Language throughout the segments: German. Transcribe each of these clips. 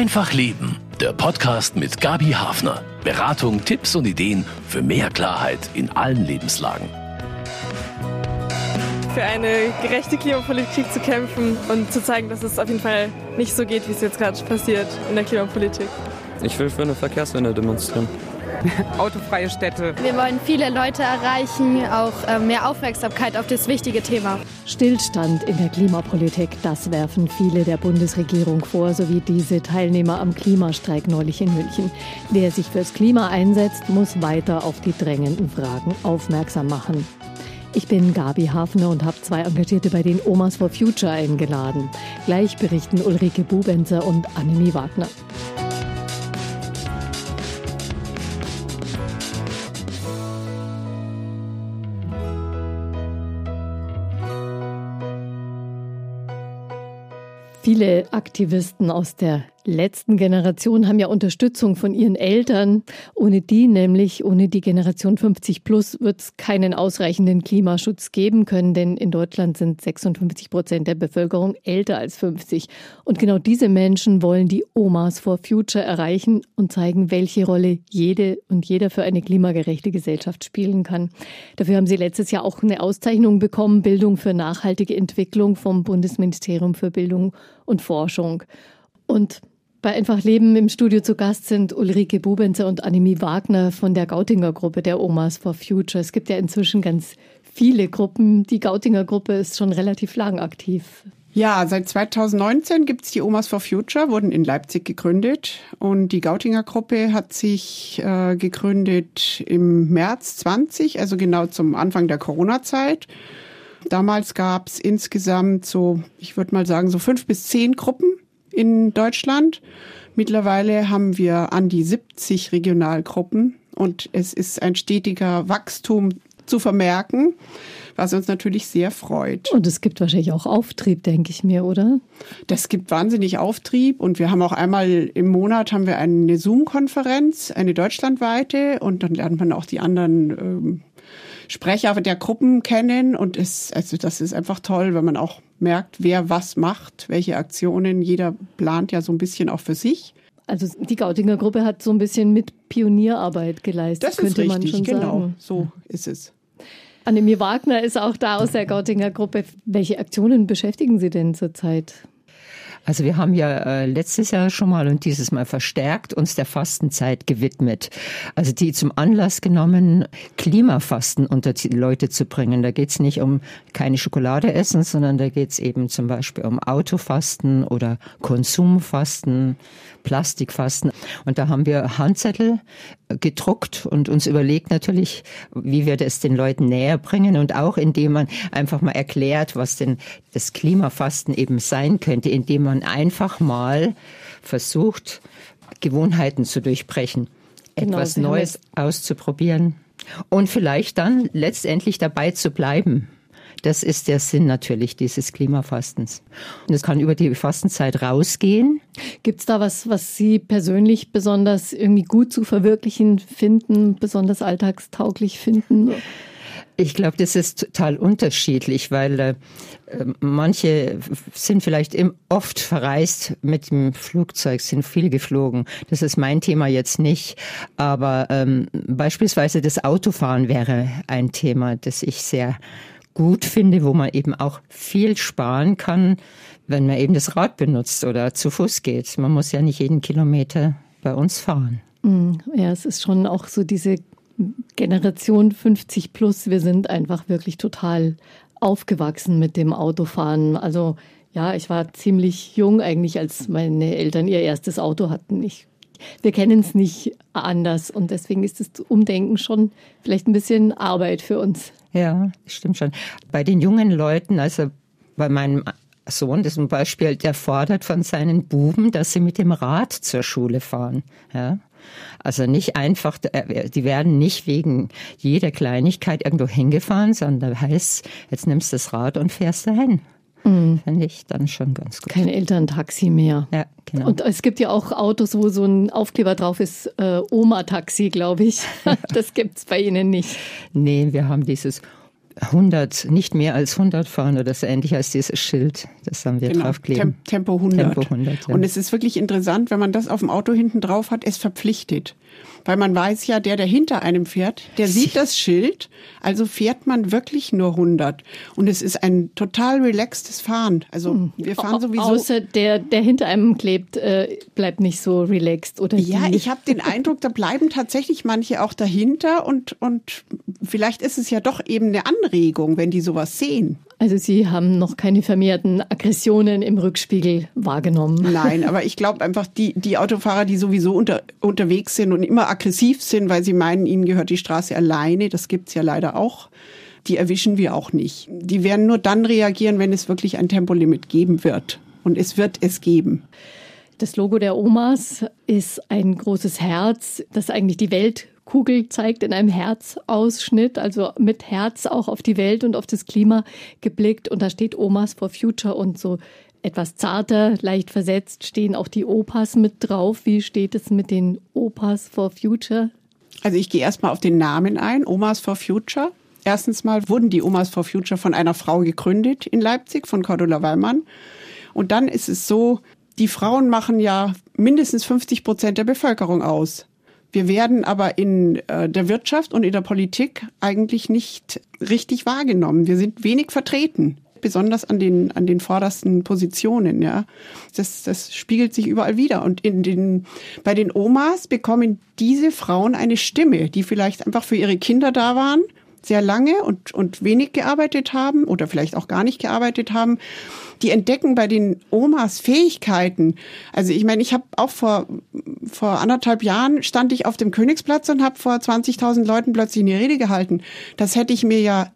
Einfach Leben, der Podcast mit Gabi Hafner. Beratung, Tipps und Ideen für mehr Klarheit in allen Lebenslagen. Für eine gerechte Klimapolitik zu kämpfen und zu zeigen, dass es auf jeden Fall nicht so geht, wie es jetzt gerade passiert in der Klimapolitik. Ich will für eine Verkehrswende demonstrieren. autofreie Städte. Wir wollen viele Leute erreichen, auch äh, mehr Aufmerksamkeit auf das wichtige Thema. Stillstand in der Klimapolitik, das werfen viele der Bundesregierung vor, sowie diese Teilnehmer am Klimastreik neulich in München. Wer sich fürs Klima einsetzt, muss weiter auf die drängenden Fragen aufmerksam machen. Ich bin Gabi Hafner und habe zwei Engagierte bei den Omas for Future eingeladen. Gleich berichten Ulrike Bubenzer und Annemie Wagner. Viele Aktivisten aus der letzten Generation haben ja Unterstützung von ihren Eltern. Ohne die, nämlich ohne die Generation 50 plus, wird es keinen ausreichenden Klimaschutz geben können, denn in Deutschland sind 56 Prozent der Bevölkerung älter als 50. Und genau diese Menschen wollen die Omas for Future erreichen und zeigen, welche Rolle jede und jeder für eine klimagerechte Gesellschaft spielen kann. Dafür haben sie letztes Jahr auch eine Auszeichnung bekommen, Bildung für nachhaltige Entwicklung vom Bundesministerium für Bildung und Forschung. Und bei Einfach Leben im Studio zu Gast sind Ulrike Bubenzer und Annemie Wagner von der Gautinger Gruppe der Omas for Future. Es gibt ja inzwischen ganz viele Gruppen. Die Gautinger Gruppe ist schon relativ lang aktiv. Ja, seit 2019 gibt es die Omas for Future, wurden in Leipzig gegründet. Und die Gautinger Gruppe hat sich äh, gegründet im März 20, also genau zum Anfang der Corona-Zeit. Damals gab es insgesamt so, ich würde mal sagen, so fünf bis zehn Gruppen in Deutschland. Mittlerweile haben wir an die 70 Regionalgruppen und es ist ein stetiger Wachstum zu vermerken, was uns natürlich sehr freut. Und es gibt wahrscheinlich auch Auftrieb, denke ich mir, oder? Das gibt wahnsinnig Auftrieb und wir haben auch einmal im Monat haben wir eine Zoom-Konferenz, eine deutschlandweite und dann lernt man auch die anderen ähm, Sprecher der Gruppen kennen und es, also das ist einfach toll, wenn man auch merkt, wer was macht, welche Aktionen. Jeder plant ja so ein bisschen auch für sich. Also die Gautinger Gruppe hat so ein bisschen mit Pionierarbeit geleistet, das könnte richtig, man schon genau, sagen. so ist es. Annemie Wagner ist auch da aus der Gautinger Gruppe. Welche Aktionen beschäftigen Sie denn zurzeit? Also wir haben ja äh, letztes Jahr schon mal und dieses Mal verstärkt uns der Fastenzeit gewidmet. Also die zum Anlass genommen, Klimafasten unter die Leute zu bringen. Da geht's nicht um keine Schokolade essen, sondern da geht's eben zum Beispiel um Autofasten oder Konsumfasten, Plastikfasten. Und da haben wir Handzettel gedruckt und uns überlegt natürlich, wie wir das den Leuten näher bringen und auch indem man einfach mal erklärt, was denn das Klimafasten eben sein könnte, indem man einfach mal versucht, Gewohnheiten zu durchbrechen, Genau, etwas Neues auszuprobieren und vielleicht dann letztendlich dabei zu bleiben. Das ist der Sinn natürlich dieses Klimafastens. Und es kann über die Fastenzeit rausgehen. Gibt es da was, was Sie persönlich besonders irgendwie gut zu verwirklichen finden, besonders alltagstauglich finden? Ich glaube, das ist total unterschiedlich, weil äh, manche sind vielleicht oft verreist mit dem Flugzeug, sind viel geflogen. Das ist mein Thema jetzt nicht. Aber ähm, beispielsweise das Autofahren wäre ein Thema, das ich sehr gut finde, wo man eben auch viel sparen kann, wenn man eben das Rad benutzt oder zu Fuß geht. Man muss ja nicht jeden Kilometer bei uns fahren. Ja, es ist schon auch so diese Generation 50 plus. Wir sind einfach wirklich total aufgewachsen mit dem Autofahren. Also ja, ich war ziemlich jung eigentlich, als meine Eltern ihr erstes Auto hatten. Ich, wir kennen es nicht anders und deswegen ist das Umdenken schon vielleicht ein bisschen Arbeit für uns. Ja, stimmt schon. Bei den jungen Leuten, also bei meinem Sohn, ein Beispiel, der fordert von seinen Buben, dass sie mit dem Rad zur Schule fahren. Ja? Also nicht einfach, die werden nicht wegen jeder Kleinigkeit irgendwo hingefahren, sondern da heißt, jetzt nimmst du das Rad und fährst dahin. Mhm. Finde ich dann schon ganz gut. Kein Elterntaxi mehr. Ja, genau. Und es gibt ja auch Autos, wo so ein Aufkleber drauf ist, äh, Oma-Taxi, glaube ich. das gibt's bei Ihnen nicht. Nee, wir haben dieses 100, nicht mehr als 100 fahren oder so ähnlich als dieses Schild. Das haben wir Genau, draufkleben. Tem Tempo 100. Tempo 100, ja. Und es ist wirklich interessant, wenn man das auf dem Auto hinten drauf hat, es verpflichtet. Weil man weiß ja, der, der hinter einem fährt, der sieht das Schild, also fährt man wirklich nur 100. Und es ist ein total relaxtes Fahren. Also wir fahren sowieso. Außer der, der hinter einem klebt, äh, bleibt nicht so relaxed oder Ja, die. ich habe den Eindruck, da bleiben tatsächlich manche auch dahinter und, und vielleicht ist es ja doch eben eine Anregung, wenn die sowas sehen. Also Sie haben noch keine vermehrten Aggressionen im Rückspiegel wahrgenommen. Nein, aber ich glaube einfach, die, die Autofahrer, die sowieso unter, unterwegs sind und immer aggressiv sind, weil sie meinen, ihnen gehört die Straße alleine, das gibt's ja leider auch, die erwischen wir auch nicht. Die werden nur dann reagieren, wenn es wirklich ein Tempolimit geben wird. Und es wird es geben. Das Logo der Omas ist ein großes Herz, das eigentlich die Weltkugel zeigt in einem Herzausschnitt, also mit Herz auch auf die Welt und auf das Klima geblickt. Und da steht Omas for Future und so etwas zarter, leicht versetzt stehen auch die Opas mit drauf. Wie steht es mit den Opas for Future? Also ich gehe erstmal auf den Namen ein, Omas for Future. Erstens mal wurden die Omas for Future von einer Frau gegründet in Leipzig, von Cordula Weimann. Und dann ist es so, die Frauen machen ja mindestens 50 Prozent der Bevölkerung aus. Wir werden aber in äh, der Wirtschaft und in der Politik eigentlich nicht richtig wahrgenommen. Wir sind wenig vertreten, besonders an den, an den vordersten Positionen, ja. Das, das spiegelt sich überall wieder. Und in den, bei den Omas bekommen diese Frauen eine Stimme, die vielleicht einfach für ihre Kinder da waren, sehr lange und, und wenig gearbeitet haben oder vielleicht auch gar nicht gearbeitet haben, die entdecken bei den Omas Fähigkeiten. Also ich meine, ich habe auch vor, vor anderthalb Jahren stand ich auf dem Königsplatz und habe vor 20.000 Leuten plötzlich eine Rede gehalten. Das hätte ich mir ja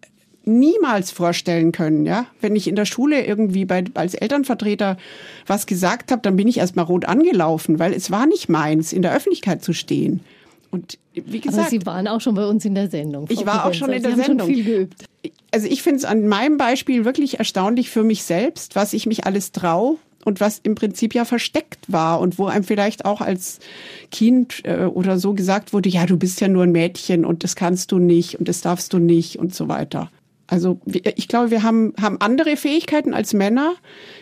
niemals vorstellen können, ja. Wenn ich in der Schule irgendwie bei, als Elternvertreter was gesagt habe, dann bin ich erstmal rot angelaufen, weil es war nicht meins, in der Öffentlichkeit zu stehen. Und wie Aber gesagt, Sie waren auch schon bei uns in der Sendung. Frau Ich war auch schon in Sie der haben Sendung. Schon viel geübt. also ich finde es an meinem Beispiel wirklich erstaunlich für mich selbst, was ich mich alles trau und was im Prinzip ja versteckt war und wo einem vielleicht auch als Kind äh, oder so gesagt wurde, ja, du bist ja nur ein Mädchen und das kannst du nicht und das darfst du nicht und so weiter. Also ich glaube, wir haben, haben andere Fähigkeiten als Männer.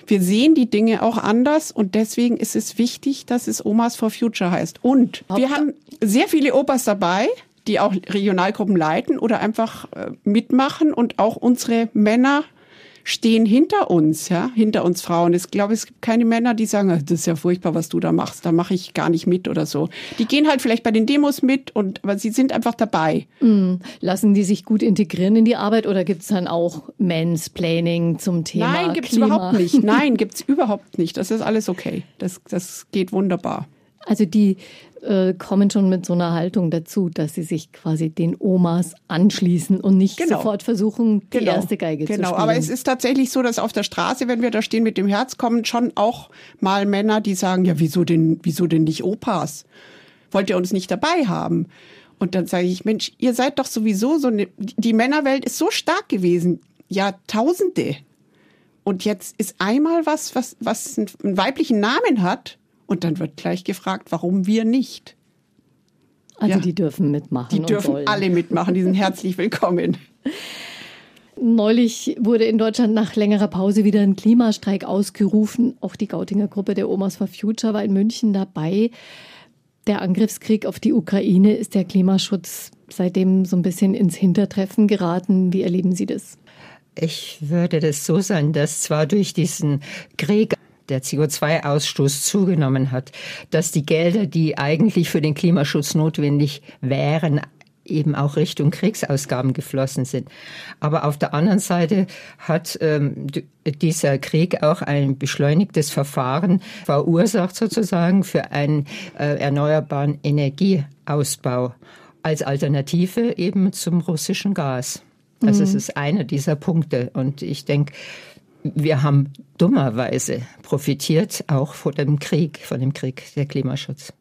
Wir sehen die Dinge auch anders und deswegen ist es wichtig, dass es Omas for Future heißt. Und wir haben sehr viele Opas dabei, die auch Regionalgruppen leiten oder einfach äh, mitmachen und auch unsere Männer stehen hinter uns, ja, hinter uns Frauen. Ich glaube, es gibt keine Männer, die sagen, "Ah, das ist ja furchtbar, was du da machst, da mache ich gar nicht mit oder so. Die gehen halt vielleicht bei den Demos mit und aber sie sind einfach dabei. Lassen die sich gut integrieren in die Arbeit oder gibt es dann auch Mansplaining zum Thema Nein, gibt's Klima? überhaupt nicht. Nein, gibt's überhaupt nicht. Das ist alles okay. Das, das geht wunderbar. Also die äh, kommen schon mit so einer Haltung dazu, dass sie sich quasi den Omas anschließen und nicht Genau. sofort versuchen, die erste Geige zu genau. spielen. Aber es ist tatsächlich so, dass auf der Straße, wenn wir da stehen mit dem Herz, kommen schon auch mal Männer, die sagen, ja, wieso denn, wieso denn nicht Opas? Wollt ihr uns nicht dabei haben? Und dann sage ich, Mensch, ihr seid doch sowieso so eine, die Männerwelt ist so stark gewesen. Jahrtausende. Und jetzt ist einmal was, was, was einen weiblichen Namen hat. Und dann wird gleich gefragt, warum wir nicht. also ja. die dürfen mitmachen. Die und dürfen sollen. alle mitmachen, die sind herzlich willkommen. Neulich wurde in Deutschland nach längerer Pause wieder ein Klimastreik ausgerufen. Auch die Gautinger Gruppe der Omas for Future war in München dabei. Der Angriffskrieg auf die Ukraine ist der Klimaschutz seitdem so ein bisschen ins Hintertreffen geraten. Wie erleben Sie das? Ich würde das so sein, dass zwar durch diesen Krieg der CO2-Ausstoß zugenommen hat, dass die Gelder, die eigentlich für den Klimaschutz notwendig wären, eben auch Richtung Kriegsausgaben geflossen sind. Aber auf der anderen Seite hat ähm, dieser Krieg auch ein beschleunigtes Verfahren verursacht sozusagen für einen äh, erneuerbaren Energieausbau als Alternative eben zum russischen Gas. Also es ist einer dieser Punkte. Und ich denke, wir haben dummerweise profitiert auch von dem Krieg, von dem Krieg der Klimaschutz.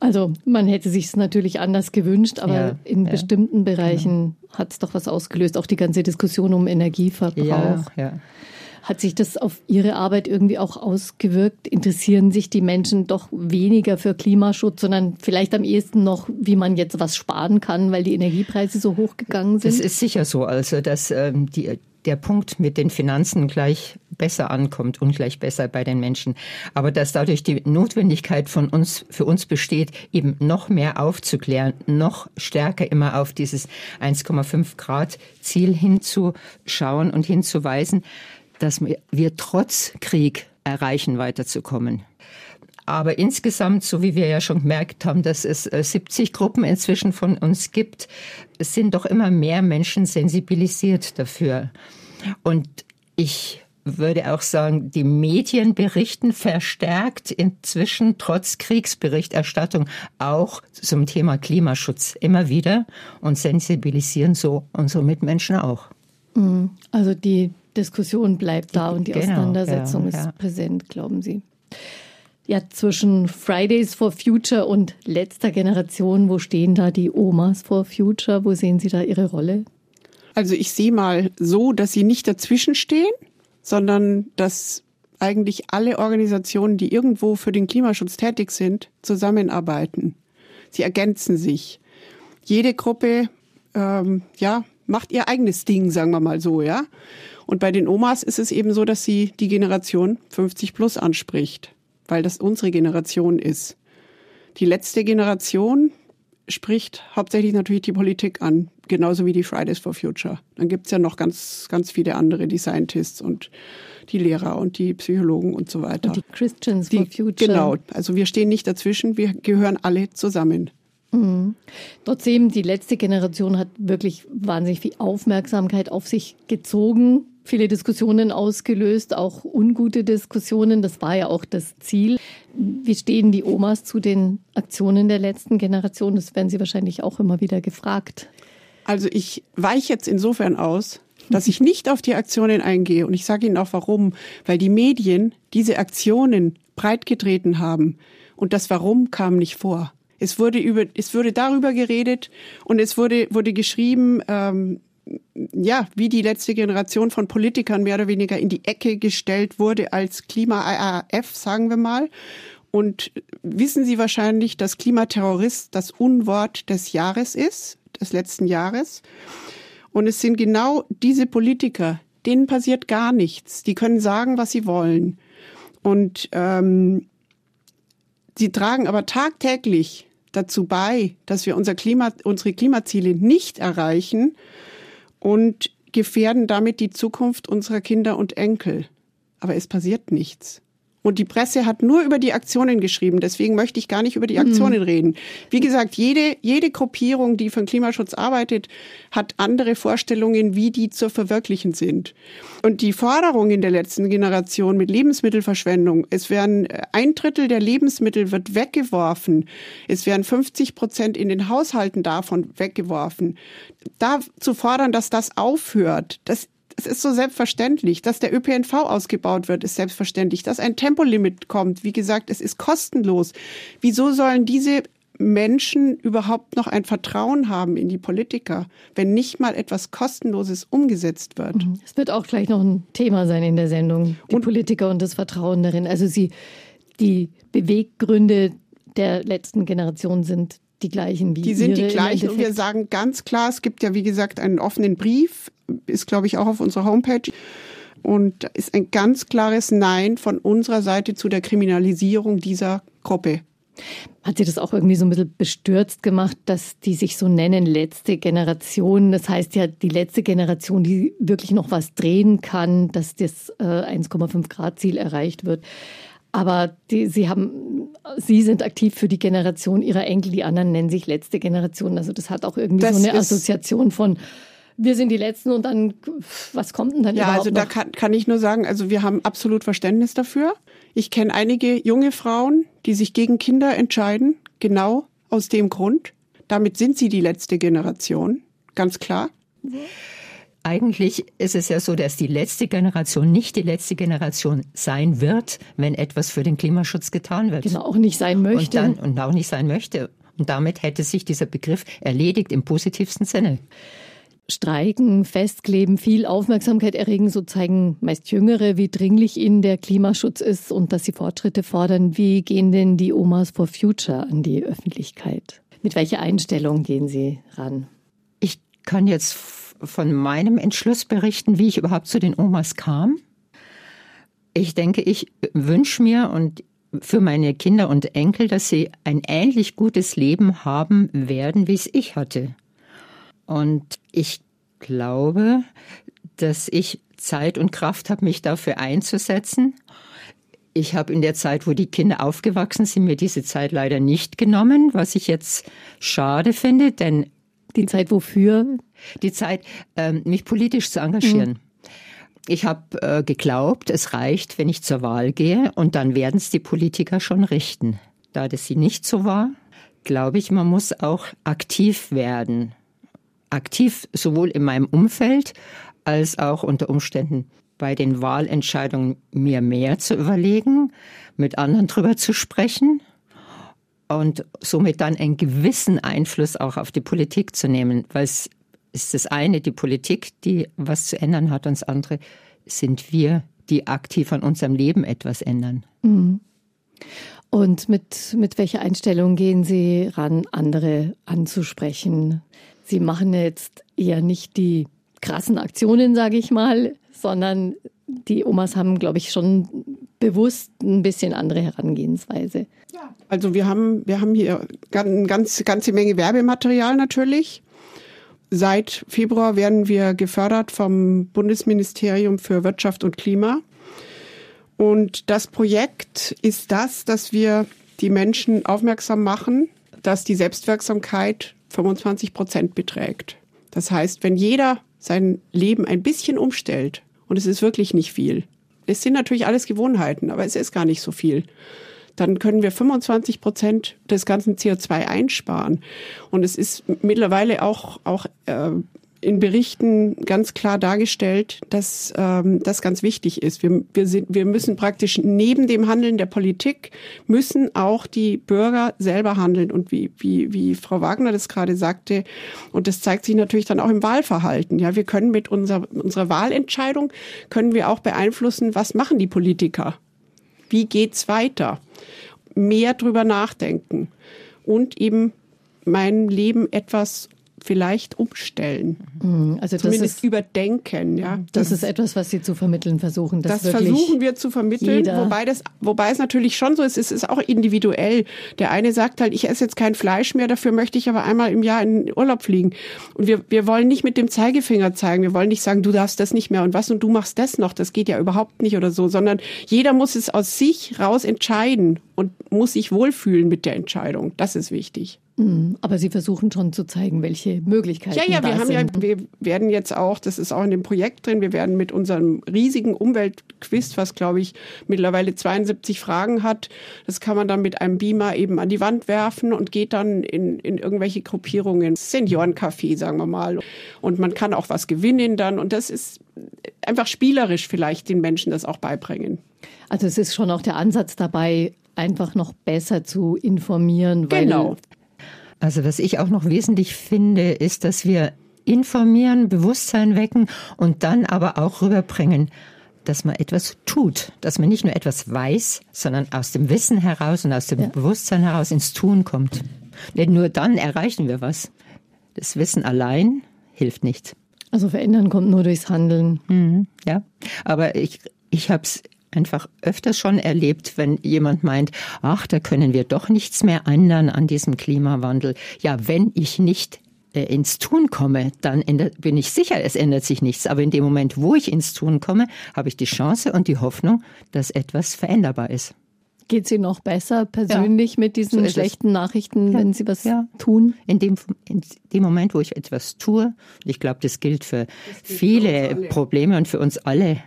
Also man hätte sich es natürlich anders gewünscht, aber Ja, in ja, bestimmten Bereichen hat es doch was ausgelöst. Auch die ganze Diskussion um Energieverbrauch. Ja, ja. Hat sich das auf Ihre Arbeit irgendwie auch ausgewirkt? Interessieren sich die Menschen doch weniger für Klimaschutz, sondern vielleicht am ehesten noch, wie man jetzt was sparen kann, weil die Energiepreise so hoch gegangen sind? Das ist sicher so, also dass ähm, die der Punkt mit den Finanzen gleich besser ankommt und gleich besser bei den Menschen. Aber dass dadurch die Notwendigkeit von uns, für uns besteht, eben noch mehr aufzuklären, noch stärker immer auf dieses 1,5 Grad Ziel hinzuschauen und hinzuweisen, dass wir trotz Krieg erreichen, weiterzukommen. Aber insgesamt, so wie wir ja schon gemerkt haben, dass es 70 äh, Gruppen inzwischen von uns gibt, sind doch immer mehr Menschen sensibilisiert dafür. Und ich würde auch sagen, die Medien berichten verstärkt inzwischen trotz Kriegsberichterstattung auch zum Thema Klimaschutz immer wieder und sensibilisieren so unsere Mitmenschen auch. Mhm. Also die Diskussion bleibt da und die genau, Auseinandersetzung ja, ja. ist präsent, glauben Sie. Ja, zwischen Fridays for Future und letzter Generation, wo stehen da die Omas for Future? Wo sehen Sie da Ihre Rolle? Also ich sehe mal so, dass sie nicht dazwischen stehen, sondern dass eigentlich alle Organisationen, die irgendwo für den Klimaschutz tätig sind, zusammenarbeiten. Sie ergänzen sich. Jede Gruppe, ähm, ja, macht ihr eigenes Ding, sagen wir mal so, ja. Und bei den Omas ist es eben so, dass sie die Generation 50 plus anspricht weil das unsere Generation ist. Die letzte Generation spricht hauptsächlich natürlich die Politik an, genauso wie die Fridays for Future. Dann gibt's ja noch ganz, ganz viele andere, die Scientists und die Lehrer und die Psychologen und so weiter. Und die Christians die, for Future. Genau, also wir stehen nicht dazwischen, wir gehören alle zusammen. Mhm. Trotzdem, die letzte Generation hat wirklich wahnsinnig viel Aufmerksamkeit auf sich gezogen viele Diskussionen ausgelöst, auch ungute Diskussionen. Das war ja auch das Ziel. Wie stehen die Omas zu den Aktionen der letzten Generation? Das werden Sie wahrscheinlich auch immer wieder gefragt. Also ich weiche jetzt insofern aus, dass ich nicht auf die Aktionen eingehe. Und ich sage Ihnen auch warum. Weil die Medien diese Aktionen breitgetreten haben. Und das Warum kam nicht vor. Es wurde über, es wurde darüber geredet und es wurde, wurde geschrieben, ähm, ja, wie die letzte Generation von Politikern mehr oder weniger in die Ecke gestellt wurde als Klima-AAF, sagen wir mal. Und wissen Sie wahrscheinlich, dass Klimaterrorist das Unwort des Jahres ist, des letzten Jahres. Und es sind genau diese Politiker, denen passiert gar nichts. Die können sagen, was sie wollen. Und ähm, sie tragen aber tagtäglich dazu bei, dass wir unser Klima, unsere Klimaziele nicht erreichen und gefährden damit die Zukunft unserer Kinder und Enkel. Aber es passiert nichts. Und die Presse hat nur über die Aktionen geschrieben. Deswegen möchte ich gar nicht über die Aktionen mhm. reden. Wie gesagt, jede, jede Gruppierung, die für den Klimaschutz arbeitet, hat andere Vorstellungen, wie die zu verwirklichen sind. Und die Forderung in der letzten Generation mit Lebensmittelverschwendung, es werden äh, ein Drittel der Lebensmittel wird weggeworfen. Es werden 50 Prozent in den Haushalten davon weggeworfen. Da zu fordern, dass das aufhört, das es ist so selbstverständlich, dass der ÖPNV ausgebaut wird, ist selbstverständlich, dass ein Tempolimit kommt. Wie gesagt, es ist kostenlos. Wieso sollen diese Menschen überhaupt noch ein Vertrauen haben in die Politiker, wenn nicht mal etwas Kostenloses umgesetzt wird. Mhm. Es wird auch gleich noch ein Thema sein in der Sendung, die und, Politiker und das Vertrauen darin. Also sie, die Beweggründe der letzten Generation sind die gleichen wie Die sind die gleichen und wir sagen ganz klar, es gibt ja wie gesagt einen offenen Brief, ist glaube ich auch auf unserer Homepage und ist ein ganz klares Nein von unserer Seite zu der Kriminalisierung dieser Gruppe. Hat Sie das auch irgendwie so ein bisschen bestürzt gemacht, dass die sich so nennen, letzte Generation? Das heißt ja, die letzte Generation, die wirklich noch was drehen kann, dass das äh, 1,5 Grad Ziel erreicht wird. Aber die, sie haben, sie sind aktiv für die Generation ihrer Enkel, die anderen nennen sich letzte Generation. Also das hat auch irgendwie das so eine Assoziation von wir sind die Letzten und dann, was kommt denn dann Ja, also da kann, kann ich nur sagen, also wir haben absolut Verständnis dafür. Ich kenne einige junge Frauen, die sich gegen Kinder entscheiden, genau aus dem Grund. Damit sind sie die letzte Generation, ganz klar. Eigentlich ist es ja so, dass die letzte Generation nicht die letzte Generation sein wird, wenn etwas für den Klimaschutz getan wird. Genau, auch nicht sein möchte. Und, dann, und auch nicht sein möchte. Und damit hätte sich dieser Begriff erledigt im positivsten Sinne. Streiken, Festkleben, viel Aufmerksamkeit erregen, so zeigen meist Jüngere, wie dringlich ihnen der Klimaschutz ist und dass sie Fortschritte fordern. Wie gehen denn die Omas for Future an die Öffentlichkeit? Mit welcher Einstellung gehen Sie ran? Ich kann jetzt von meinem Entschluss berichten, wie ich überhaupt zu den Omas kam. Ich denke, ich wünsche mir und für meine Kinder und Enkel, dass sie ein ähnlich gutes Leben haben werden, wie es ich hatte. Und ich glaube, dass ich Zeit und Kraft habe, mich dafür einzusetzen. Ich habe in der Zeit, wo die Kinder aufgewachsen sind, mir diese Zeit leider nicht genommen, was ich jetzt schade finde, denn die Zeit wofür? Die Zeit, ähm, mich politisch zu engagieren. Mhm. Ich habe äh, geglaubt, es reicht, wenn ich zur Wahl gehe und dann werden es die Politiker schon richten. Da das sie nicht so war, glaube ich, man muss auch aktiv werden aktiv sowohl in meinem Umfeld als auch unter Umständen bei den Wahlentscheidungen mir mehr zu überlegen, mit anderen drüber zu sprechen und somit dann einen gewissen Einfluss auch auf die Politik zu nehmen, weil es ist das eine die Politik, die was zu ändern hat, und das andere sind wir, die aktiv an unserem Leben etwas ändern. Mhm. Und mit, mit welcher Einstellung gehen Sie ran, andere anzusprechen? Sie machen jetzt eher nicht die krassen Aktionen, sage ich mal, sondern die Omas haben, glaube ich, schon bewusst ein bisschen andere Herangehensweise. Ja, also wir haben, wir haben hier eine ganz, ganze Menge Werbematerial natürlich. Seit Februar werden wir gefördert vom Bundesministerium für Wirtschaft und Klima. Und das Projekt ist das, dass wir die Menschen aufmerksam machen, dass die Selbstwirksamkeit 25 Prozent beträgt. Das heißt, wenn jeder sein Leben ein bisschen umstellt, und es ist wirklich nicht viel, es sind natürlich alles Gewohnheiten, aber es ist gar nicht so viel, dann können wir 25 Prozent des ganzen CO2 einsparen. Und es ist mittlerweile auch, auch äh, in Berichten ganz klar dargestellt, dass ähm, das ganz wichtig ist. Wir, wir, sind, wir müssen praktisch neben dem Handeln der Politik, müssen auch die Bürger selber handeln. Und wie, wie, wie Frau Wagner das gerade sagte, und das zeigt sich natürlich dann auch im Wahlverhalten. Ja, wir können mit unserer, unserer Wahlentscheidung, können wir auch beeinflussen, was machen die Politiker? Wie geht's weiter? Mehr drüber nachdenken und eben mein Leben etwas vielleicht umstellen. Mhm. Also Zumindest ist, überdenken, ja. Das, das, ist etwas, was Sie zu vermitteln versuchen. Das versuchen wir zu vermitteln, wobei das, wobei es natürlich schon so ist, es ist auch individuell. Der eine sagt halt, ich esse jetzt kein Fleisch mehr, dafür möchte ich aber einmal im Jahr in den Urlaub fliegen. Und wir, wir wollen nicht mit dem Zeigefinger zeigen, wir wollen nicht sagen, du darfst das nicht mehr und was und du machst das noch, das geht ja überhaupt nicht oder so, sondern jeder muss es aus sich raus entscheiden und muss sich wohlfühlen mit der Entscheidung. Das ist wichtig. Mhm. Aber Sie versuchen schon zu zeigen, welche Möglichkeiten Ja, ja, wir haben sind. ja, wir werden jetzt auch, das ist auch in dem Projekt drin, wir werden mit unserem riesigen Umweltquiz, was glaube ich mittlerweile 72 Fragen hat, das kann man dann mit einem Beamer eben an die Wand werfen und geht dann in, in irgendwelche Gruppierungen, Seniorencafé, sagen wir mal. Und man kann auch was gewinnen dann und das ist einfach spielerisch vielleicht den Menschen das auch beibringen. Also es ist schon auch der Ansatz dabei, einfach noch besser zu informieren. Weil genau. Also was ich auch noch wesentlich finde, ist, dass wir informieren, Bewusstsein wecken und dann aber auch rüberbringen, dass man etwas tut, dass man nicht nur etwas weiß, sondern aus dem Wissen heraus und aus dem ja. Bewusstsein heraus ins Tun kommt. Denn nur dann erreichen wir was. Das Wissen allein hilft nicht. Also verändern kommt nur durchs Handeln. Mhm, ja, aber ich, ich habe es einfach öfters schon erlebt, wenn jemand meint, ach, da können wir doch nichts mehr ändern an diesem Klimawandel. Ja, wenn ich nicht äh, ins Tun komme, dann ändert, bin ich sicher, es ändert sich nichts. Aber in dem Moment, wo ich ins Tun komme, habe ich die Chance und die Hoffnung, dass etwas veränderbar ist. Geht Sie noch besser persönlich ja, mit diesen so schlechten es. Nachrichten, ja, wenn Sie was ja. tun? In dem, in dem Moment, wo ich etwas tue, ich glaube, das gilt für das viele für Probleme und für uns alle,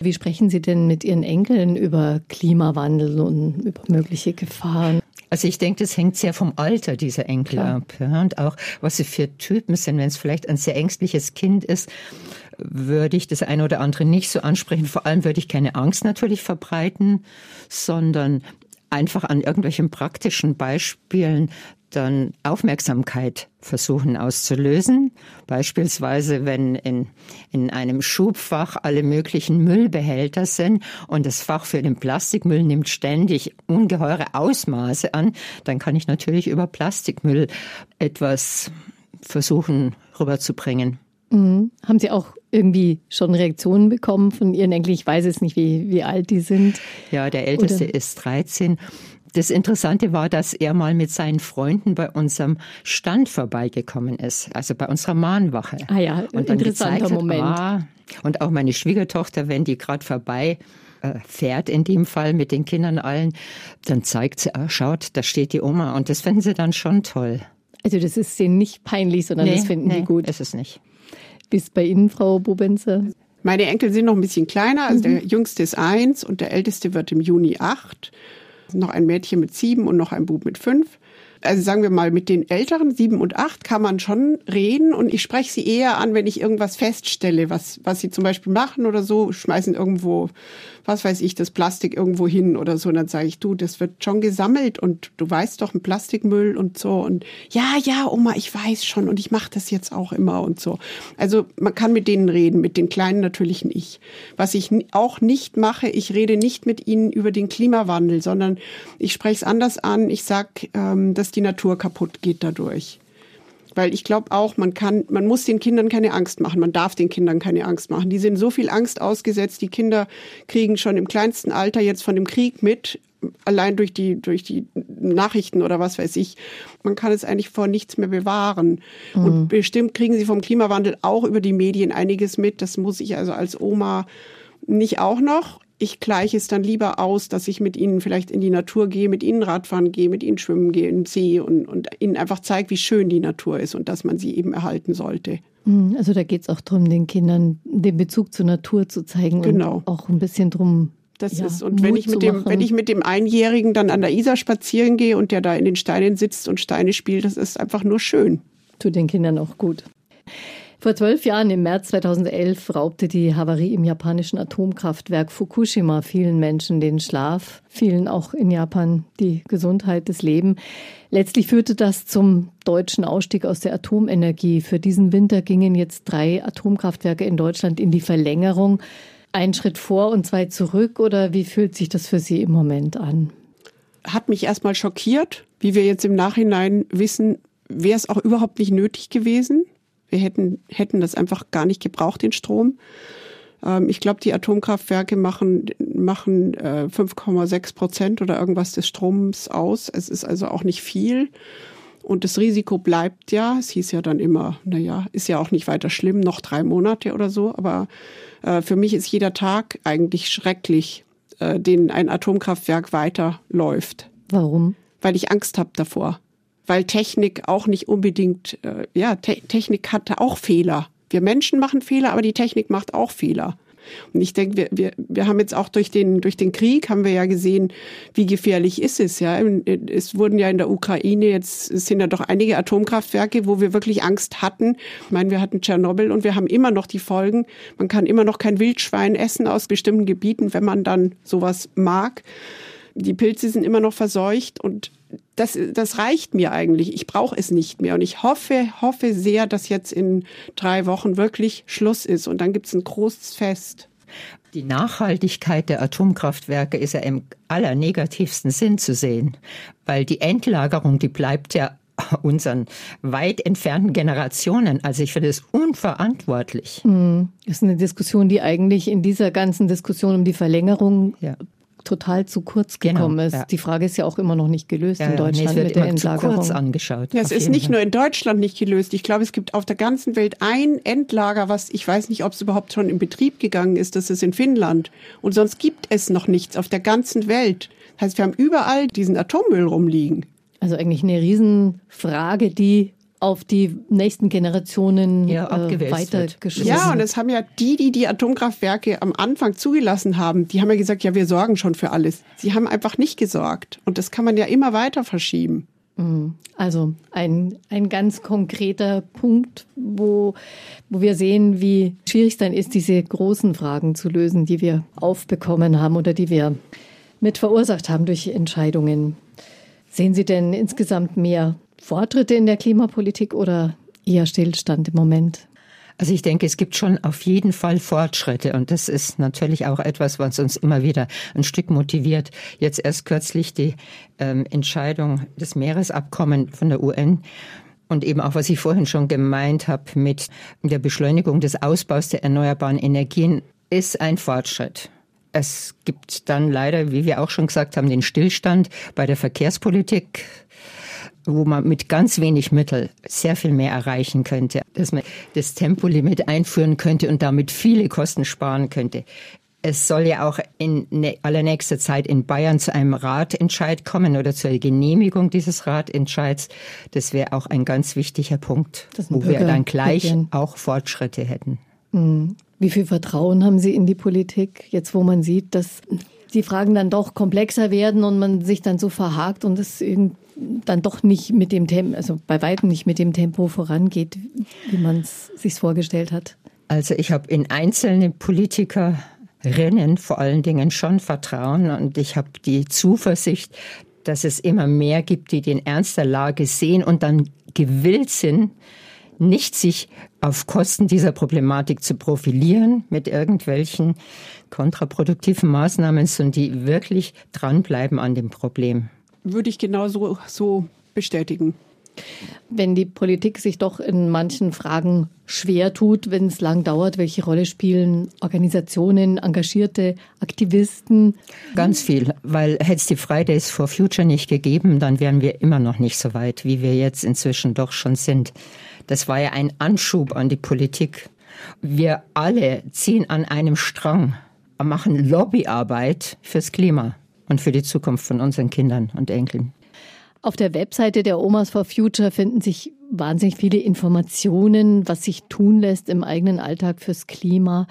wie sprechen Sie denn mit Ihren Enkeln über Klimawandel und über mögliche Gefahren? Also ich denke, das hängt sehr vom Alter dieser Enkel Klar. ab. Ja, und auch, was sie für Typen sind. Wenn es vielleicht ein sehr ängstliches Kind ist, würde ich das eine oder andere nicht so ansprechen. Vor allem würde ich keine Angst natürlich verbreiten, sondern einfach an irgendwelchen praktischen Beispielen dann Aufmerksamkeit versuchen auszulösen. Beispielsweise, wenn in, in einem Schubfach alle möglichen Müllbehälter sind und das Fach für den Plastikmüll nimmt ständig ungeheure Ausmaße an, dann kann ich natürlich über Plastikmüll etwas versuchen rüberzubringen. Mhm. Haben Sie auch irgendwie schon Reaktionen bekommen von Ihren Enkeln? Ich weiß es nicht, wie, wie alt die sind. Ja, der Älteste Oder? ist 13 das Interessante war, dass er mal mit seinen Freunden bei unserem Stand vorbeigekommen ist, also bei unserer Mahnwache. Ah ja, und interessanter Moment. Hat, ah, und auch meine Schwiegertochter, wenn die gerade vorbei äh, fährt in dem Fall mit den Kindern allen, dann zeigt sie, ah, schaut, da steht die Oma und das finden sie dann schon toll. Also das ist denen nicht peinlich, sondern nee, das finden nee, die gut. ist es nicht. Bis bei Ihnen, Frau Bubenzer? Meine Enkel sind noch ein bisschen kleiner, also mhm. der jüngste ist eins und der älteste wird im Juni acht noch ein Mädchen mit sieben und noch ein Bub mit fünf also sagen wir mal, mit den Älteren, sieben und acht, kann man schon reden und ich spreche sie eher an, wenn ich irgendwas feststelle, was, was sie zum Beispiel machen oder so, schmeißen irgendwo, was weiß ich, das Plastik irgendwo hin oder so. Und dann sage ich, du, das wird schon gesammelt und du weißt doch, ein Plastikmüll und so. Und ja, ja, Oma, ich weiß schon und ich mache das jetzt auch immer und so. Also man kann mit denen reden, mit den Kleinen natürlich nicht. Was ich auch nicht mache, ich rede nicht mit ihnen über den Klimawandel, sondern ich spreche es anders an. Ich sag, ähm, dass die Natur kaputt geht dadurch. Weil ich glaube auch, man kann, man muss den Kindern keine Angst machen. Man darf den Kindern keine Angst machen. Die sind so viel Angst ausgesetzt. Die Kinder kriegen schon im kleinsten Alter jetzt von dem Krieg mit, allein durch die, durch die Nachrichten oder was weiß ich. Man kann es eigentlich vor nichts mehr bewahren. Mhm. Und bestimmt kriegen sie vom Klimawandel auch über die Medien einiges mit. Das muss ich also als Oma nicht auch noch ich gleiche es dann lieber aus, dass ich mit ihnen vielleicht in die Natur gehe, mit ihnen Radfahren gehe, mit ihnen schwimmen gehe, den See und, und ihnen einfach zeige, wie schön die Natur ist und dass man sie eben erhalten sollte. Mhm, also da geht es auch darum, den Kindern den Bezug zur Natur zu zeigen genau. und auch ein bisschen drum. Das ja, ist, und wenn ich, mit dem, wenn ich mit dem Einjährigen dann an der Isar spazieren gehe und der da in den Steinen sitzt und Steine spielt, das ist einfach nur schön. Tut den Kindern auch gut. Vor zwölf Jahren, im März 2011, raubte die Havarie im japanischen Atomkraftwerk Fukushima vielen Menschen den Schlaf, vielen auch in Japan die Gesundheit, das Leben. Letztlich führte das zum deutschen Ausstieg aus der Atomenergie. Für diesen Winter gingen jetzt drei Atomkraftwerke in Deutschland in die Verlängerung. Ein Schritt vor und zwei zurück oder wie fühlt sich das für Sie im Moment an? Hat mich erstmal schockiert, wie wir jetzt im Nachhinein wissen, wäre es auch überhaupt nicht nötig gewesen. Wir hätten, hätten das einfach gar nicht gebraucht, den Strom. Ähm, ich glaube, die Atomkraftwerke machen, machen äh, 5,6 Prozent oder irgendwas des Stroms aus. Es ist also auch nicht viel. Und das Risiko bleibt ja. Es hieß ja dann immer, naja, ist ja auch nicht weiter schlimm, noch drei Monate oder so. Aber äh, für mich ist jeder Tag eigentlich schrecklich, äh, den ein Atomkraftwerk weiterläuft. Warum? Weil ich Angst habe davor weil Technik auch nicht unbedingt, äh, ja, Te Technik hatte auch Fehler. Wir Menschen machen Fehler, aber die Technik macht auch Fehler. Und ich denke, wir, wir, wir haben jetzt auch durch den, durch den Krieg haben wir ja gesehen, wie gefährlich ist es, ja. Es wurden ja in der Ukraine jetzt, es sind ja doch einige Atomkraftwerke, wo wir wirklich Angst hatten. Ich meine, wir hatten Tschernobyl und wir haben immer noch die Folgen. Man kann immer noch kein Wildschwein essen aus bestimmten Gebieten, wenn man dann sowas mag. Die Pilze sind immer noch verseucht und das, das reicht mir eigentlich. Ich brauche es nicht mehr. Und ich hoffe, hoffe sehr, dass jetzt in drei Wochen wirklich Schluss ist. Und dann gibt es ein großes Fest. Die Nachhaltigkeit der Atomkraftwerke ist ja im allernegativsten Sinn zu sehen, weil die Endlagerung, die bleibt ja unseren weit entfernten Generationen. Also ich finde es unverantwortlich. Hm. Das ist eine Diskussion, die eigentlich in dieser ganzen Diskussion um die Verlängerung ja total zu kurz genau, gekommen genau, ist. Ja. Die Frage ist ja auch immer noch nicht gelöst ja, in Deutschland nee, mit der Endlagerung. Zu kurz angeschaut. Ja, es ist nicht Fall. nur in Deutschland nicht gelöst. Ich glaube, es gibt auf der ganzen Welt ein Endlager, was ich weiß nicht, ob es überhaupt schon in Betrieb gegangen ist. Das ist in Finnland. Und sonst gibt es noch nichts auf der ganzen Welt. Das heißt, wir haben überall diesen Atommüll rumliegen. Also eigentlich eine Riesenfrage, die auf die nächsten Generationen ja, äh, weitergeschoben. Ja, und es haben ja die, die die Atomkraftwerke am Anfang zugelassen haben, die haben ja gesagt, ja, wir sorgen schon für alles. Sie haben einfach nicht gesorgt. Und das kann man ja immer weiter verschieben. Mhm. Also ein, ein ganz konkreter Punkt, wo, wo wir sehen, wie schwierig es dann ist, diese großen Fragen zu lösen, die wir aufbekommen haben oder die wir mit verursacht haben durch Entscheidungen. Sehen Sie denn insgesamt mehr Fortschritte in der Klimapolitik oder eher Stillstand im Moment? Also ich denke, es gibt schon auf jeden Fall Fortschritte und das ist natürlich auch etwas, was uns immer wieder ein Stück motiviert. Jetzt erst kürzlich die ähm, Entscheidung des Meeresabkommen von der UN und eben auch, was ich vorhin schon gemeint habe mit der Beschleunigung des Ausbaus der erneuerbaren Energien, ist ein Fortschritt. Es gibt dann leider, wie wir auch schon gesagt haben, den Stillstand bei der Verkehrspolitik wo man mit ganz wenig Mittel sehr viel mehr erreichen könnte, dass man das Tempolimit einführen könnte und damit viele Kosten sparen könnte. Es soll ja auch in allernächster Zeit in Bayern zu einem Ratentscheid kommen oder zur Genehmigung dieses Ratentscheids. Das wäre auch ein ganz wichtiger Punkt, wo wir dann gleich auch Fortschritte hätten. Hm. Wie viel Vertrauen haben Sie in die Politik, jetzt wo man sieht, dass die Fragen dann doch komplexer werden und man sich dann so verhakt und es dann doch nicht mit dem Tempo, also bei weitem nicht mit dem Tempo vorangeht, wie man es sich vorgestellt hat? Also ich habe in einzelne Politikerinnen vor allen Dingen schon Vertrauen und ich habe die Zuversicht, dass es immer mehr gibt, die den Ernst der Lage sehen und dann gewillt sind, nicht sich auf Kosten dieser Problematik zu profilieren mit irgendwelchen kontraproduktiven Maßnahmen, sondern die wirklich dranbleiben an dem Problem. Würde ich genauso so bestätigen. Wenn die Politik sich doch in manchen Fragen schwer tut, wenn es lang dauert, welche Rolle spielen Organisationen, engagierte Aktivisten? Ganz viel, weil hätte es die Fridays for Future nicht gegeben, dann wären wir immer noch nicht so weit, wie wir jetzt inzwischen doch schon sind. Das war ja ein Anschub an die Politik. Wir alle ziehen an einem Strang, machen Lobbyarbeit fürs Klima und für die Zukunft von unseren Kindern und Enkeln. Auf der Webseite der Omas for Future finden sich wahnsinnig viele Informationen, was sich tun lässt im eigenen Alltag fürs Klima.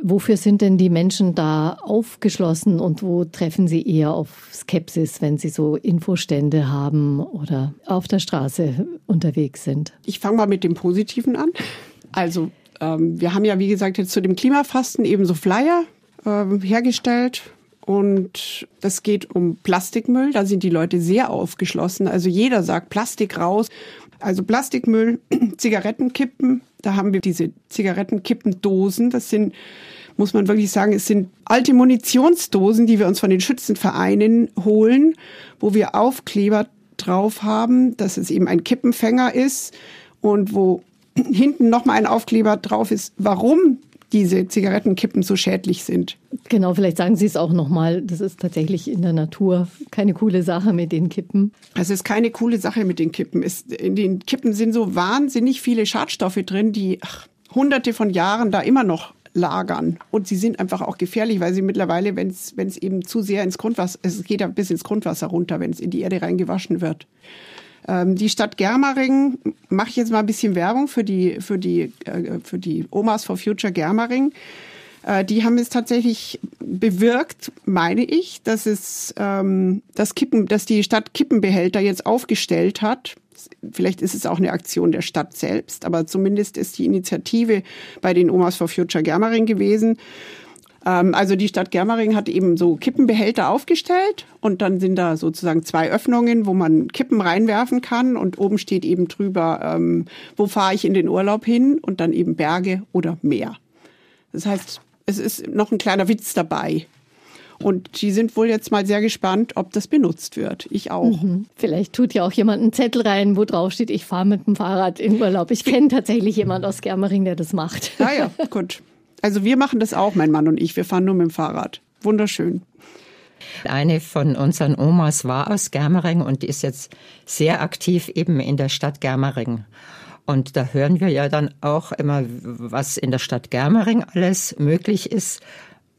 Wofür sind denn die Menschen da aufgeschlossen und wo treffen sie eher auf Skepsis, wenn sie so Infostände haben oder auf der Straße unterwegs sind? Ich fange mal mit dem Positiven an. Also ähm, wir haben ja, wie gesagt, jetzt zu dem Klimafasten eben so Flyer äh, hergestellt. Und das geht um Plastikmüll. Da sind die Leute sehr aufgeschlossen. Also jeder sagt Plastik raus. Also Plastikmüll, Zigarettenkippen, da haben wir diese Zigarettenkippendosen. Das sind, muss man wirklich sagen, es sind alte Munitionsdosen, die wir uns von den Schützenvereinen holen, wo wir Aufkleber drauf haben, dass es eben ein Kippenfänger ist und wo hinten nochmal ein Aufkleber drauf ist, warum diese Zigarettenkippen so schädlich sind. Genau, vielleicht sagen Sie es auch nochmal. Das ist tatsächlich in der Natur keine coole Sache mit den Kippen. Es ist keine coole Sache mit den Kippen. Es, in den Kippen sind so wahnsinnig viele Schadstoffe drin, die ach, hunderte von Jahren da immer noch lagern. Und sie sind einfach auch gefährlich, weil sie mittlerweile, wenn es eben zu sehr ins Grundwasser, es geht ja bis ins Grundwasser runter, wenn es in die Erde reingewaschen wird. Ähm, die Stadt Germering, mache ich jetzt mal ein bisschen Werbung für die, für die, äh, für die Omas for Future Germering. Äh, die haben es tatsächlich bewirkt, meine ich, dass es ähm, das Kippen, dass die Stadt Kippenbehälter jetzt aufgestellt hat. Vielleicht ist es auch eine Aktion der Stadt selbst, aber zumindest ist die Initiative bei den Omas for Future Germering gewesen. Ähm, also die Stadt Germering hat eben so Kippenbehälter aufgestellt und dann sind da sozusagen zwei Öffnungen, wo man Kippen reinwerfen kann und oben steht eben drüber, ähm, wo fahre ich in den Urlaub hin und dann eben Berge oder Meer. Das heißt, es ist noch ein kleiner Witz dabei. Und die sind wohl jetzt mal sehr gespannt, ob das benutzt wird. Ich auch. Mhm. Vielleicht tut ja auch jemand einen Zettel rein, wo drauf steht, ich fahre mit dem Fahrrad in Urlaub. Ich kenne tatsächlich jemand aus Germering, der das macht. Ah ja, gut. Also wir machen das auch, mein Mann und ich. Wir fahren nur mit dem Fahrrad. Wunderschön. Eine von unseren Omas war aus Germering und ist jetzt sehr aktiv eben in der Stadt Germering. Und da hören wir ja dann auch immer, was in der Stadt Germering alles möglich ist.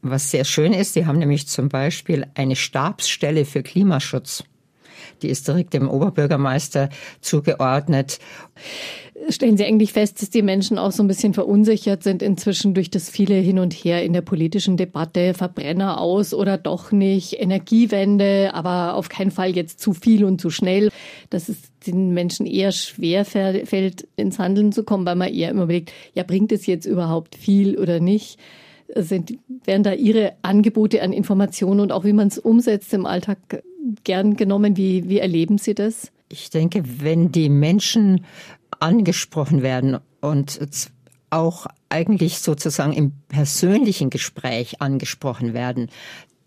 Was sehr schön ist, die haben nämlich zum Beispiel eine Stabsstelle für Klimaschutz. Die ist direkt dem Oberbürgermeister zugeordnet. Stellen Sie eigentlich fest, dass die Menschen auch so ein bisschen verunsichert sind inzwischen durch das viele Hin und Her in der politischen Debatte, Verbrenner aus oder doch nicht, Energiewende, aber auf keinen Fall jetzt zu viel und zu schnell, dass es den Menschen eher schwer fällt, ins Handeln zu kommen, weil man eher immer überlegt, ja, bringt es jetzt überhaupt viel oder nicht? Sind, werden da Ihre Angebote an Informationen und auch wie man es umsetzt im Alltag gern genommen? Wie, wie erleben Sie das? Ich denke, wenn die Menschen angesprochen werden und auch eigentlich sozusagen im persönlichen Gespräch angesprochen werden,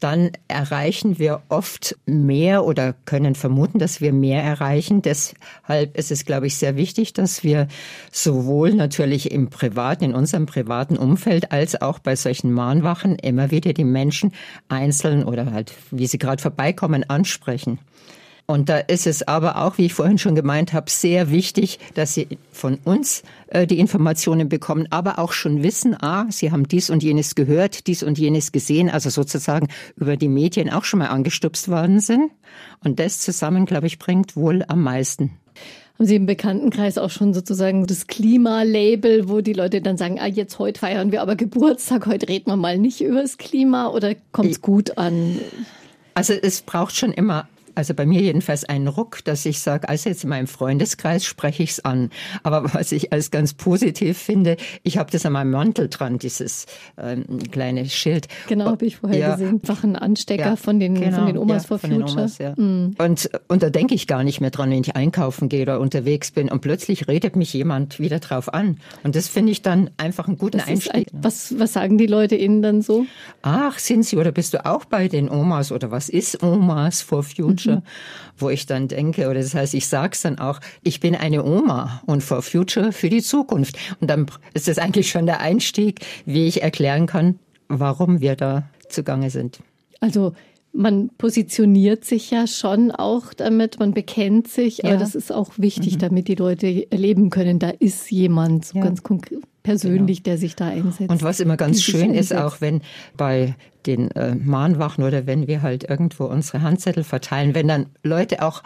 dann erreichen wir oft mehr oder können vermuten, dass wir mehr erreichen. Deshalb ist es, glaube ich, sehr wichtig, dass wir sowohl natürlich im privaten, in unserem privaten Umfeld, als auch bei solchen Mahnwachen immer wieder die Menschen einzeln oder halt, wie sie gerade vorbeikommen, ansprechen. Und da ist es aber auch, wie ich vorhin schon gemeint habe, sehr wichtig, dass Sie von uns äh, die Informationen bekommen, aber auch schon wissen, ah, Sie haben dies und jenes gehört, dies und jenes gesehen, also sozusagen über die Medien auch schon mal angestupst worden sind. Und das zusammen, glaube ich, bringt wohl am meisten. Haben Sie im Bekanntenkreis auch schon sozusagen das Klimalabel, wo die Leute dann sagen, ah, jetzt heute feiern wir aber Geburtstag, heute reden wir mal nicht über das Klima oder kommt es gut an? Also es braucht schon immer also bei mir jedenfalls einen Ruck, dass ich sage, also jetzt in meinem Freundeskreis spreche ich es an. Aber was ich als ganz positiv finde, ich habe das an meinem Mantel dran, dieses ähm, kleine Schild. Genau, habe ich vorher ja. gesehen. Einfach ein Anstecker ja, von, den, genau, von den Omas ja, for Future. Omas, ja. mhm. und, und da denke ich gar nicht mehr dran, wenn ich einkaufen gehe oder unterwegs bin und plötzlich redet mich jemand wieder drauf an. Und das finde ich dann einfach einen guten das Einstieg. Ein, was, was sagen die Leute Ihnen dann so? Ach, sind Sie oder bist du auch bei den Omas oder was ist Omas for Future? Future, wo ich dann denke, oder das heißt, ich sage es dann auch, ich bin eine Oma und for Future für die Zukunft. Und dann ist das eigentlich schon der Einstieg, wie ich erklären kann, warum wir da zugange sind. Also man positioniert sich ja schon auch damit, man bekennt sich, ja. aber das ist auch wichtig, mhm. damit die Leute erleben können, da ist jemand so ja. ganz konkret persönlich, genau. der sich da einsetzt. Und was immer ganz schön ist, auch wenn bei den äh, Mahnwachen oder wenn wir halt irgendwo unsere Handzettel verteilen, wenn dann Leute auch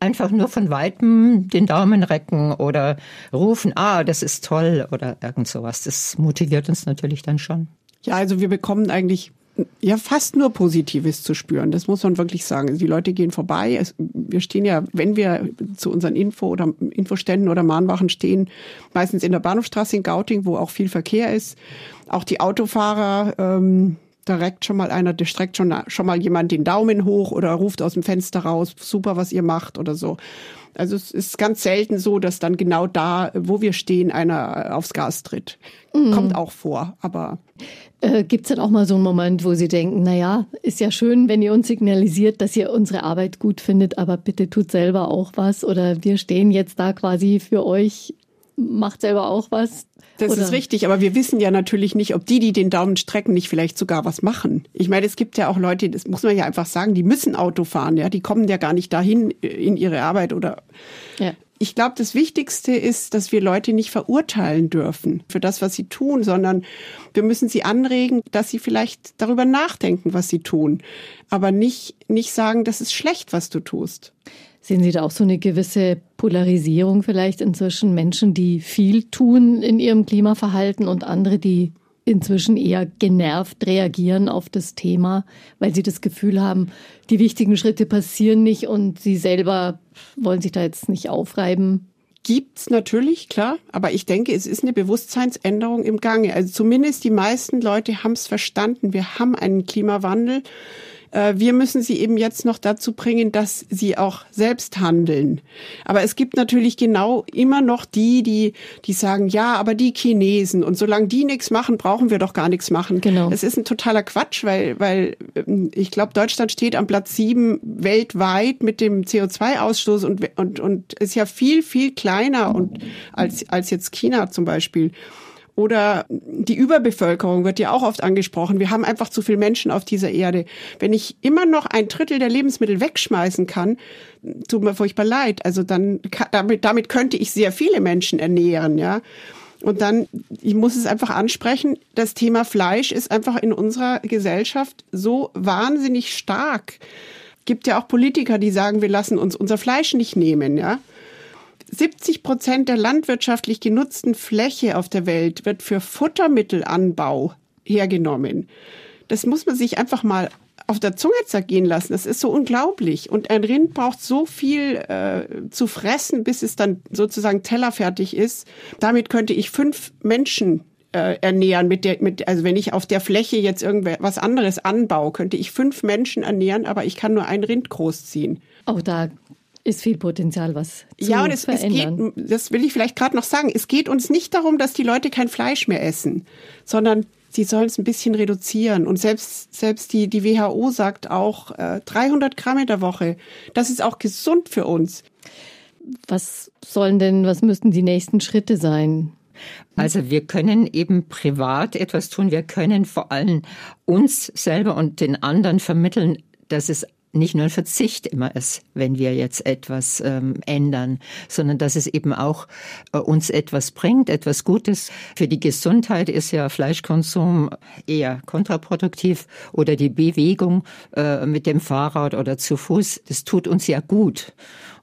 einfach nur von weitem den Daumen recken oder rufen, ah, das ist toll oder irgend sowas. Das motiviert uns natürlich dann schon. Ja, also wir bekommen eigentlich ja fast nur Positives zu spüren. Das muss man wirklich sagen. Die Leute gehen vorbei. Es, wir stehen ja, wenn wir zu unseren Info- oder Infoständen oder Mahnwachen stehen, meistens in der Bahnhofstraße in Gauting, wo auch viel Verkehr ist. Auch die Autofahrer, ähm, direkt schon mal einer, der streckt schon, schon mal jemand den Daumen hoch oder ruft aus dem Fenster raus, super, was ihr macht oder so. Also es ist ganz selten so, dass dann genau da, wo wir stehen, einer aufs Gas tritt. Mhm. Kommt auch vor, aber. Äh, Gibt es dann auch mal so einen Moment, wo Sie denken, naja, ist ja schön, wenn ihr uns signalisiert, dass ihr unsere Arbeit gut findet, aber bitte tut selber auch was oder wir stehen jetzt da quasi für euch, macht selber auch was. Das Oder? ist richtig, aber wir wissen ja natürlich nicht, ob die, die den Daumen strecken, nicht vielleicht sogar was machen. Ich meine, es gibt ja auch Leute, das muss man ja einfach sagen, die müssen Auto fahren, ja, die kommen ja gar nicht dahin äh, in ihre Arbeit oder. Ja. Ich glaube, das Wichtigste ist, dass wir Leute nicht verurteilen dürfen für das, was sie tun, sondern wir müssen sie anregen, dass sie vielleicht darüber nachdenken, was sie tun, aber nicht nicht sagen, das ist schlecht, was du tust. Sehen Sie da auch so eine gewisse Polarisierung vielleicht inzwischen Menschen, die viel tun in ihrem Klimaverhalten und andere, die inzwischen eher genervt reagieren auf das Thema, weil sie das Gefühl haben, die wichtigen Schritte passieren nicht und sie selber wollen sich da jetzt nicht aufreiben? Gibt's natürlich, klar, aber ich denke, es ist eine Bewusstseinsänderung im Gange. Also zumindest die meisten Leute haben es verstanden. Wir haben einen Klimawandel wir müssen sie eben jetzt noch dazu bringen, dass sie auch selbst handeln. Aber es gibt natürlich genau immer noch die, die, die sagen, ja, aber die Chinesen und solange die nichts machen, brauchen wir doch gar nichts machen. Genau. Das ist ein totaler Quatsch, weil, weil ähm, ich glaube, Deutschland steht am Platz sieben weltweit mit dem CO2-Ausstoß und, und, und ist ja viel, viel kleiner und als, als jetzt China zum Beispiel. Oder die Überbevölkerung wird ja auch oft angesprochen. Wir haben einfach zu viele Menschen auf dieser Erde. Wenn ich immer noch ein Drittel der Lebensmittel wegschmeißen kann, tut mir furchtbar leid. Also dann, damit, damit könnte ich sehr viele Menschen ernähren, ja. Und dann, ich muss es einfach ansprechen, das Thema Fleisch ist einfach in unserer Gesellschaft so wahnsinnig stark. Gibt ja auch Politiker, die sagen, wir lassen uns unser Fleisch nicht nehmen, ja. 70 Prozent der landwirtschaftlich genutzten Fläche auf der Welt wird für Futtermittelanbau hergenommen. Das muss man sich einfach mal auf der Zunge zergehen lassen. Das ist so unglaublich. Und ein Rind braucht so viel äh, zu fressen, bis es dann sozusagen tellerfertig ist. Damit könnte ich fünf Menschen äh, ernähren. Mit der, mit, also wenn ich auf der Fläche jetzt irgendwas anderes anbaue, könnte ich fünf Menschen ernähren, aber ich kann nur ein Rind großziehen. Auch da ist viel Potenzial, was zu ja, und es, es verändern. geht, das will ich vielleicht gerade noch sagen, es geht uns nicht darum, dass die Leute kein Fleisch mehr essen, sondern sie sollen es ein bisschen reduzieren. Und selbst, selbst die, die WHO sagt auch äh, 300 Gramm in der Woche. Das ist auch gesund für uns. Was sollen denn, was müssten die nächsten Schritte sein? Also wir können eben privat etwas tun. Wir können vor allem uns selber und den anderen vermitteln, dass es nicht nur ein Verzicht immer ist, wenn wir jetzt etwas ähm, ändern, sondern dass es eben auch äh, uns etwas bringt, etwas Gutes. Für die Gesundheit ist ja Fleischkonsum eher kontraproduktiv oder die Bewegung äh, mit dem Fahrrad oder zu Fuß, das tut uns ja gut.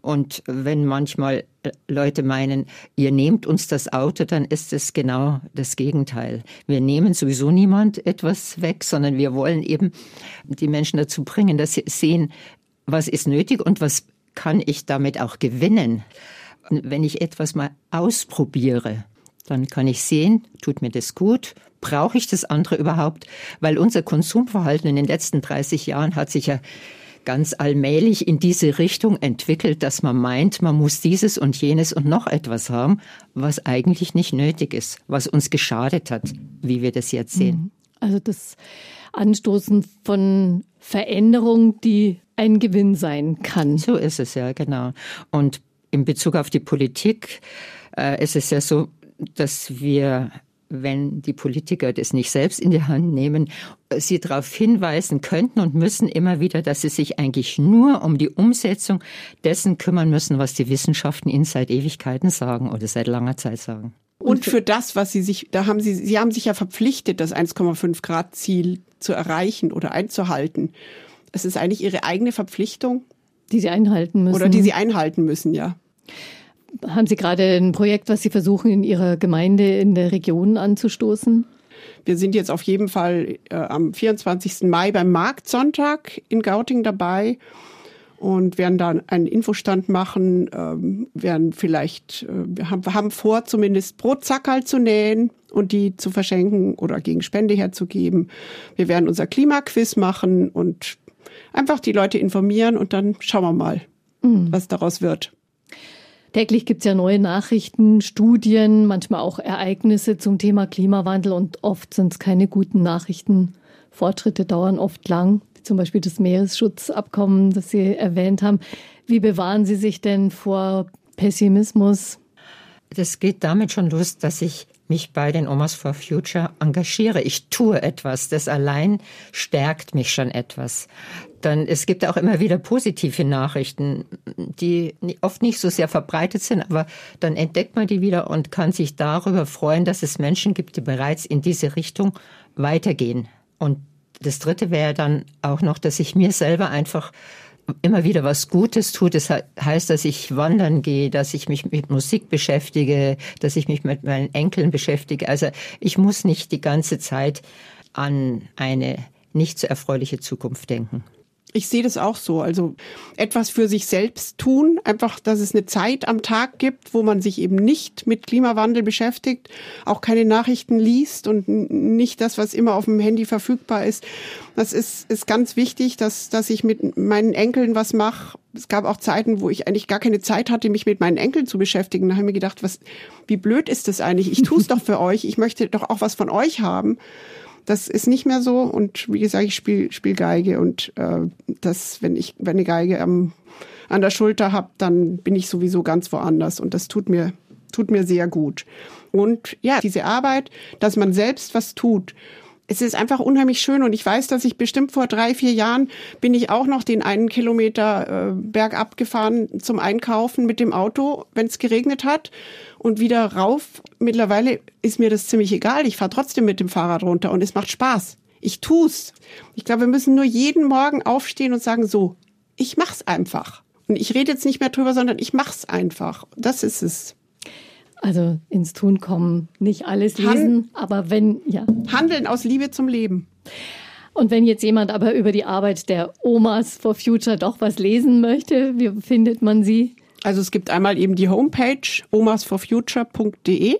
Und wenn manchmal äh, Leute meinen, ihr nehmt uns das Auto, dann ist es genau das Gegenteil. Wir nehmen sowieso niemand etwas weg, sondern wir wollen eben die Menschen dazu bringen, dass sie sehen, was ist nötig und was kann ich damit auch gewinnen. Wenn ich etwas mal ausprobiere, dann kann ich sehen, tut mir das gut, brauche ich das andere überhaupt? Weil unser Konsumverhalten in den letzten 30 Jahren hat sich ja ganz allmählich in diese Richtung entwickelt, dass man meint, man muss dieses und jenes und noch etwas haben, was eigentlich nicht nötig ist, was uns geschadet hat, wie wir das jetzt sehen. Mhm. Also das Anstoßen von Veränderung, die ein Gewinn sein kann. So ist es ja, genau. Und in Bezug auf die Politik äh, ist es ja so, dass wir wenn die Politiker das nicht selbst in die Hand nehmen, sie darauf hinweisen könnten und müssen immer wieder, dass sie sich eigentlich nur um die Umsetzung dessen kümmern müssen, was die Wissenschaften ihnen seit Ewigkeiten sagen oder seit langer Zeit sagen. Und für das, was Sie sich, da haben Sie, Sie haben sich ja verpflichtet, das 1,5 Grad Ziel zu erreichen oder einzuhalten. Es ist eigentlich Ihre eigene Verpflichtung. Die Sie einhalten müssen. Oder die Sie einhalten müssen, ja haben Sie gerade ein Projekt, was Sie versuchen, in Ihrer Gemeinde in der Region anzustoßen? Wir sind jetzt auf jeden Fall äh, am 24. Mai beim Marktsonntag in Gauting dabei und werden da einen Infostand machen, ähm, werden vielleicht, äh, wir haben, haben vor, zumindest Brotzackerl zu nähen und die zu verschenken oder gegen Spende herzugeben. Wir werden unser Klimaquiz machen und einfach die Leute informieren und dann schauen wir mal, mhm. was daraus wird. Täglich gibt es ja neue Nachrichten, Studien, manchmal auch Ereignisse zum Thema Klimawandel und oft sind es keine guten Nachrichten. Fortschritte dauern oft lang, wie zum Beispiel das Meeresschutzabkommen, das Sie erwähnt haben. Wie bewahren Sie sich denn vor Pessimismus? Das geht damit schon los, dass ich mich bei den Omas for Future engagiere. Ich tue etwas. Das allein stärkt mich schon etwas. Dann, es gibt auch immer wieder positive Nachrichten, die oft nicht so sehr verbreitet sind, aber dann entdeckt man die wieder und kann sich darüber freuen, dass es Menschen gibt, die bereits in diese Richtung weitergehen. Und das dritte wäre dann auch noch, dass ich mir selber einfach immer wieder was Gutes tut. Das heißt, dass ich wandern gehe, dass ich mich mit Musik beschäftige, dass ich mich mit meinen Enkeln beschäftige. Also ich muss nicht die ganze Zeit an eine nicht so erfreuliche Zukunft denken. Ich sehe das auch so. Also etwas für sich selbst tun, einfach, dass es eine Zeit am Tag gibt, wo man sich eben nicht mit Klimawandel beschäftigt, auch keine Nachrichten liest und nicht das, was immer auf dem Handy verfügbar ist. Das ist, ist ganz wichtig, dass, dass ich mit meinen Enkeln was mache. Es gab auch Zeiten, wo ich eigentlich gar keine Zeit hatte, mich mit meinen Enkeln zu beschäftigen. Da habe ich mir gedacht, was, wie blöd ist das eigentlich? Ich tue es doch für euch. Ich möchte doch auch was von euch haben. Das ist nicht mehr so. Und wie gesagt, ich spiele spiel Geige und äh, das, wenn ich, wenn eine Geige am, an der Schulter habe, dann bin ich sowieso ganz woanders. Und das tut mir, tut mir sehr gut. Und ja, diese Arbeit, dass man selbst was tut es ist einfach unheimlich schön und ich weiß, dass ich bestimmt vor drei, vier Jahren bin ich auch noch den einen Kilometer äh, bergab gefahren zum Einkaufen mit dem Auto, wenn es geregnet hat und wieder rauf. Mittlerweile ist mir das ziemlich egal. Ich fahre trotzdem mit dem Fahrrad runter und es macht Spaß. Ich tu's. Ich glaube, wir müssen nur jeden Morgen aufstehen und sagen, so, ich mach's einfach. Und ich rede jetzt nicht mehr drüber, sondern ich mach's einfach. Das ist es. Also ins Tun kommen, nicht alles lesen, Han aber wenn, ja. Handeln aus Liebe zum Leben. Und wenn jetzt jemand aber über die Arbeit der Omas for Future doch was lesen möchte, wie findet man sie? Also es gibt einmal eben die Homepage omasforfuture.de.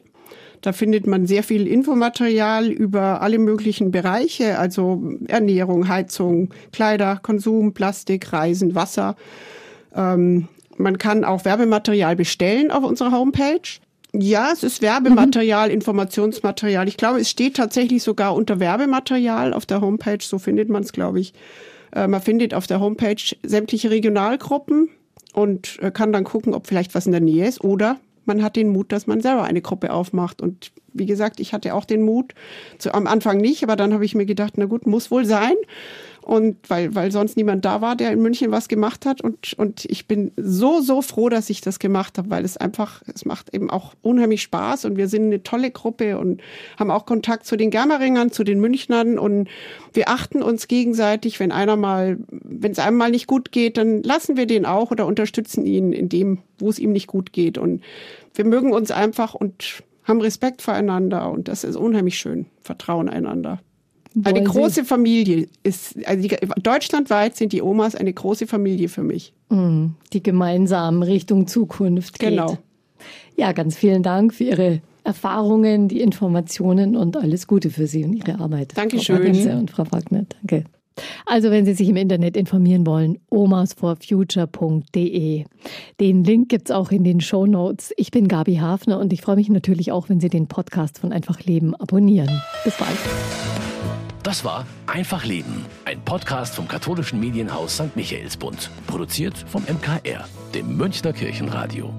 Da findet man sehr viel Infomaterial über alle möglichen Bereiche, also Ernährung, Heizung, Kleider, Konsum, Plastik, Reisen, Wasser. Ähm, Man kann auch Werbematerial bestellen auf unserer Homepage. Ja, es ist Werbematerial, mhm. Informationsmaterial. Ich glaube, es steht tatsächlich sogar unter Werbematerial auf der Homepage. So findet man es, glaube ich. Äh, man findet auf der Homepage sämtliche Regionalgruppen und äh, kann dann gucken, ob vielleicht was in der Nähe ist. Oder man hat den Mut, dass man selber eine Gruppe aufmacht. Und wie gesagt, ich hatte auch den Mut, zu, am Anfang nicht, aber dann habe ich mir gedacht, na gut, muss wohl sein. Und weil, weil sonst niemand da war, der in München was gemacht hat. Und, und ich bin so, so froh, dass ich das gemacht habe, weil es einfach, es macht eben auch unheimlich Spaß und wir sind eine tolle Gruppe und haben auch Kontakt zu den Germeringern, zu den Münchnern und wir achten uns gegenseitig, wenn einer mal, wenn es einem mal nicht gut geht, dann lassen wir den auch oder unterstützen ihn in dem, wo es ihm nicht gut geht. Und wir mögen uns einfach und haben Respekt voreinander und das ist unheimlich schön. Vertrauen einander. Eine große Familie ist, also die, deutschlandweit sind die Omas eine große Familie für mich. Mm, die gemeinsam Richtung Zukunft geht. Genau. Ja, ganz vielen Dank für Ihre Erfahrungen, die Informationen und alles Gute für Sie und Ihre Arbeit. Dankeschön. Frau und Frau Wagner, danke. Also, wenn Sie sich im Internet informieren wollen, omasforfuture.de. Den Link gibt es auch in den Show Notes. Ich bin Gabi Hafner und ich freue mich natürlich auch, wenn Sie den Podcast von Einfach Leben abonnieren. Bis bald. Das war Einfach Leben, ein Podcast vom katholischen Medienhaus St. Michaelsbund, produziert vom MKR, dem Münchner Kirchenradio.